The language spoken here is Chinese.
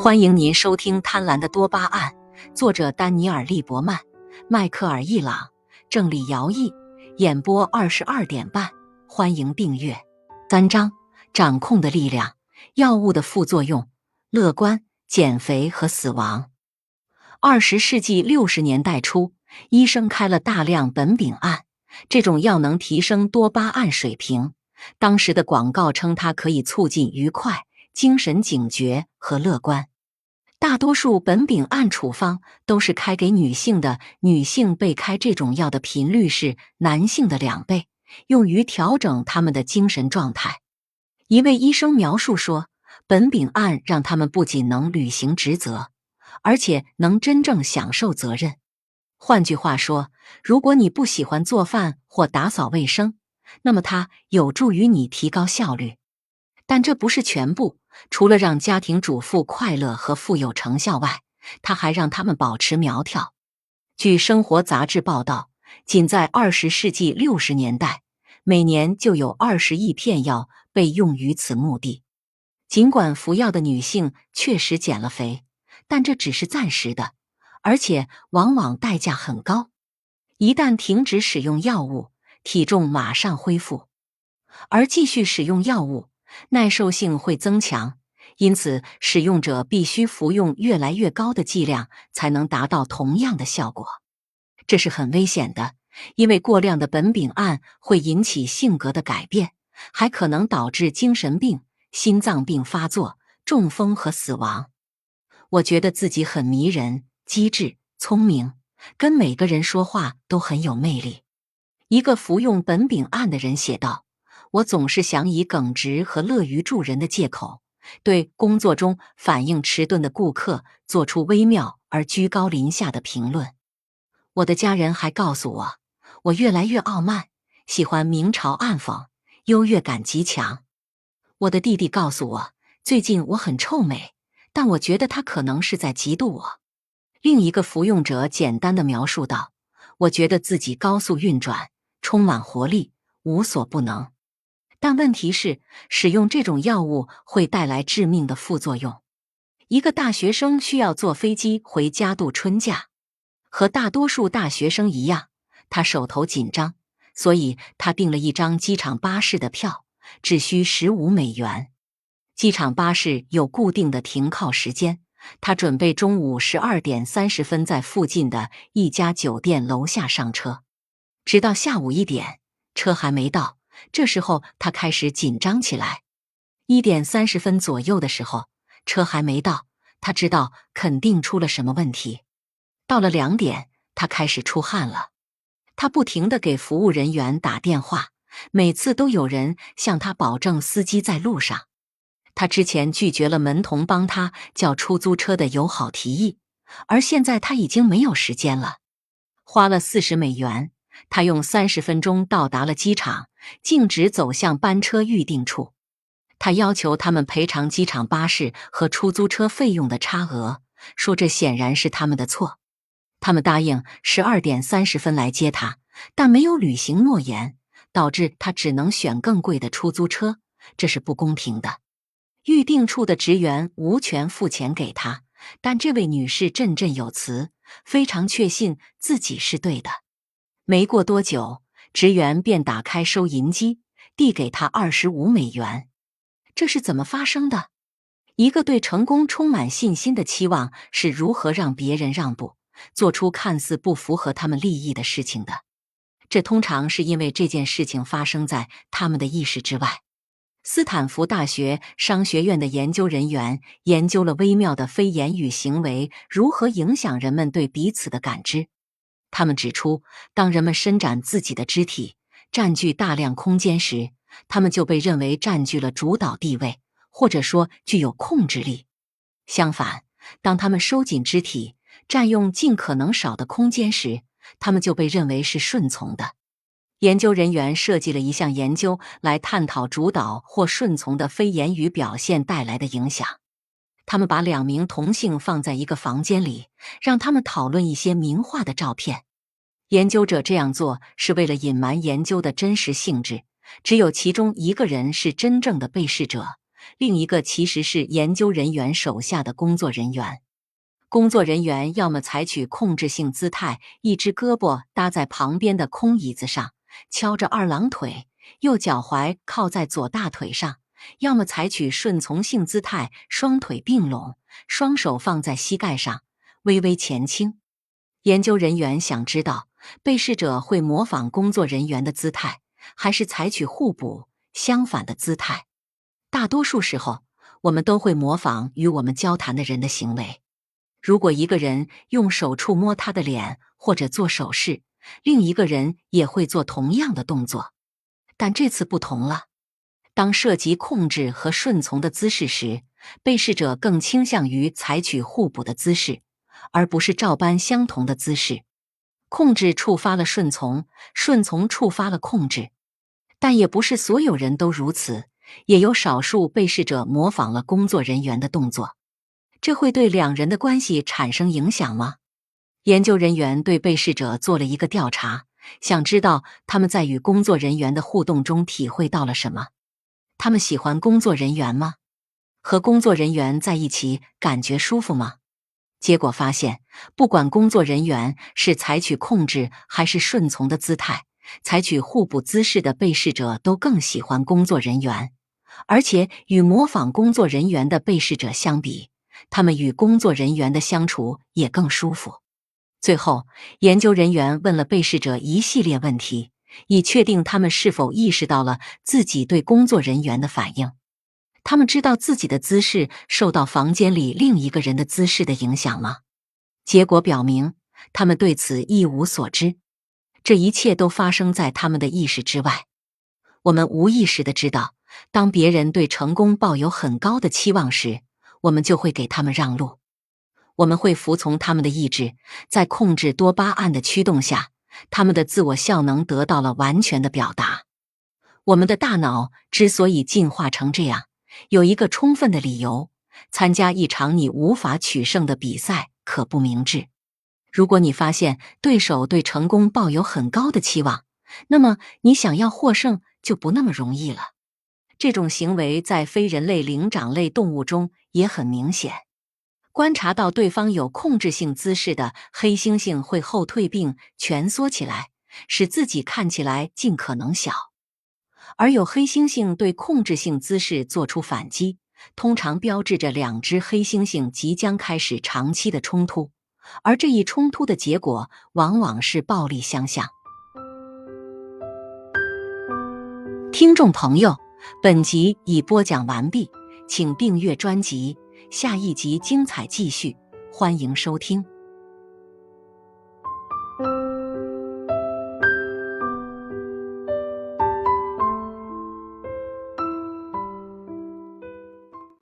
欢迎您收听《贪婪的多巴胺》，作者丹尼尔·利伯曼、迈克尔·易朗，郑理尧译，演播二十二点半。欢迎订阅。三章：掌控的力量、药物的副作用、乐观、减肥和死亡。二十世纪六十年代初，医生开了大量苯丙胺，这种药能提升多巴胺水平。当时的广告称它可以促进愉快。精神警觉和乐观，大多数苯丙胺处方都是开给女性的，女性被开这种药的频率是男性的两倍，用于调整他们的精神状态。一位医生描述说，苯丙胺让他们不仅能履行职责，而且能真正享受责任。换句话说，如果你不喜欢做饭或打扫卫生，那么它有助于你提高效率。但这不是全部。除了让家庭主妇快乐和富有成效外，它还让他们保持苗条。据《生活》杂志报道，仅在二十世纪六十年代，每年就有二十亿片药被用于此目的。尽管服药的女性确实减了肥，但这只是暂时的，而且往往代价很高。一旦停止使用药物，体重马上恢复；而继续使用药物，耐受性会增强，因此使用者必须服用越来越高的剂量，才能达到同样的效果。这是很危险的，因为过量的苯丙胺会引起性格的改变，还可能导致精神病、心脏病发作、中风和死亡。我觉得自己很迷人、机智、聪明，跟每个人说话都很有魅力。一个服用苯丙胺的人写道。我总是想以耿直和乐于助人的借口，对工作中反应迟钝的顾客做出微妙而居高临下的评论。我的家人还告诉我，我越来越傲慢，喜欢明嘲暗讽，优越感极强。我的弟弟告诉我，最近我很臭美，但我觉得他可能是在嫉妒我。另一个服用者简单的描述道：“我觉得自己高速运转，充满活力，无所不能。”但问题是，使用这种药物会带来致命的副作用。一个大学生需要坐飞机回家度春假，和大多数大学生一样，他手头紧张，所以他订了一张机场巴士的票，只需十五美元。机场巴士有固定的停靠时间，他准备中午十二点三十分在附近的一家酒店楼下上车，直到下午一点，车还没到。这时候他开始紧张起来。一点三十分左右的时候，车还没到，他知道肯定出了什么问题。到了两点，他开始出汗了。他不停的给服务人员打电话，每次都有人向他保证司机在路上。他之前拒绝了门童帮他叫出租车的友好提议，而现在他已经没有时间了。花了四十美元。他用三十分钟到达了机场，径直走向班车预定处。他要求他们赔偿机场巴士和出租车费用的差额，说这显然是他们的错。他们答应十二点三十分来接他，但没有履行诺言，导致他只能选更贵的出租车。这是不公平的。预定处的职员无权付钱给他，但这位女士振振有词，非常确信自己是对的。没过多久，职员便打开收银机，递给他二十五美元。这是怎么发生的？一个对成功充满信心的期望是如何让别人让步，做出看似不符合他们利益的事情的？这通常是因为这件事情发生在他们的意识之外。斯坦福大学商学院的研究人员研究了微妙的非言语行为如何影响人们对彼此的感知。他们指出，当人们伸展自己的肢体，占据大量空间时，他们就被认为占据了主导地位，或者说具有控制力。相反，当他们收紧肢体，占用尽可能少的空间时，他们就被认为是顺从的。研究人员设计了一项研究来探讨主导或顺从的非言语表现带来的影响。他们把两名同性放在一个房间里，让他们讨论一些名画的照片。研究者这样做是为了隐瞒研究的真实性质，只有其中一个人是真正的被试者，另一个其实是研究人员手下的工作人员。工作人员要么采取控制性姿态，一只胳膊搭在旁边的空椅子上，敲着二郎腿，右脚踝靠在左大腿上；要么采取顺从性姿态，双腿并拢，双手放在膝盖上，微微前倾。研究人员想知道，被试者会模仿工作人员的姿态，还是采取互补、相反的姿态？大多数时候，我们都会模仿与我们交谈的人的行为。如果一个人用手触摸他的脸或者做手势，另一个人也会做同样的动作。但这次不同了，当涉及控制和顺从的姿势时，被试者更倾向于采取互补的姿势，而不是照搬相同的姿势。控制触发了顺从，顺从触发了控制，但也不是所有人都如此，也有少数被试者模仿了工作人员的动作。这会对两人的关系产生影响吗？研究人员对被试者做了一个调查，想知道他们在与工作人员的互动中体会到了什么。他们喜欢工作人员吗？和工作人员在一起感觉舒服吗？结果发现，不管工作人员是采取控制还是顺从的姿态，采取互补姿势的被试者都更喜欢工作人员，而且与模仿工作人员的被试者相比。他们与工作人员的相处也更舒服。最后，研究人员问了被试者一系列问题，以确定他们是否意识到了自己对工作人员的反应。他们知道自己的姿势受到房间里另一个人的姿势的影响吗？结果表明，他们对此一无所知。这一切都发生在他们的意识之外。我们无意识的知道，当别人对成功抱有很高的期望时。我们就会给他们让路，我们会服从他们的意志，在控制多巴胺的驱动下，他们的自我效能得到了完全的表达。我们的大脑之所以进化成这样，有一个充分的理由：参加一场你无法取胜的比赛可不明智。如果你发现对手对成功抱有很高的期望，那么你想要获胜就不那么容易了。这种行为在非人类灵长类动物中也很明显。观察到对方有控制性姿势的黑猩猩会后退并蜷缩起来，使自己看起来尽可能小；而有黑猩猩对控制性姿势做出反击，通常标志着两只黑猩猩即将开始长期的冲突，而这一冲突的结果往往是暴力相向。听众朋友。本集已播讲完毕，请订阅专辑，下一集精彩继续，欢迎收听。